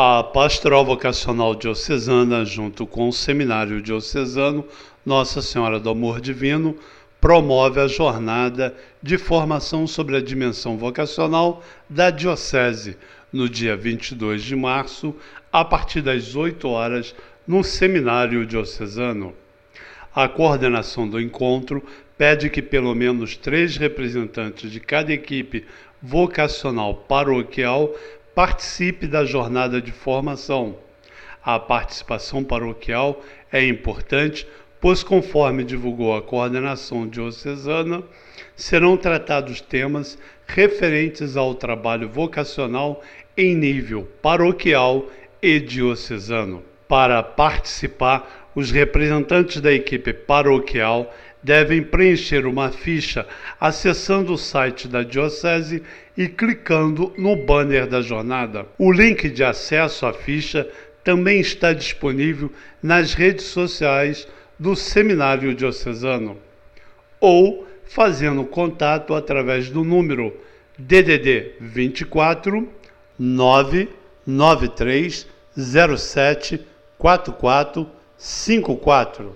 A Pastoral Vocacional Diocesana, junto com o Seminário Diocesano Nossa Senhora do Amor Divino, promove a jornada de formação sobre a dimensão vocacional da Diocese, no dia 22 de março, a partir das 8 horas, no Seminário Diocesano. A coordenação do encontro pede que pelo menos três representantes de cada equipe vocacional paroquial participe da jornada de formação. A participação paroquial é importante, pois, conforme divulgou a coordenação diocesana, serão tratados temas referentes ao trabalho vocacional em nível paroquial e diocesano. Para participar, os representantes da equipe paroquial devem preencher uma ficha acessando o site da Diocese e clicando no banner da jornada. O link de acesso à ficha também está disponível nas redes sociais do Seminário Diocesano ou fazendo contato através do número DDD 24 993 07 4454.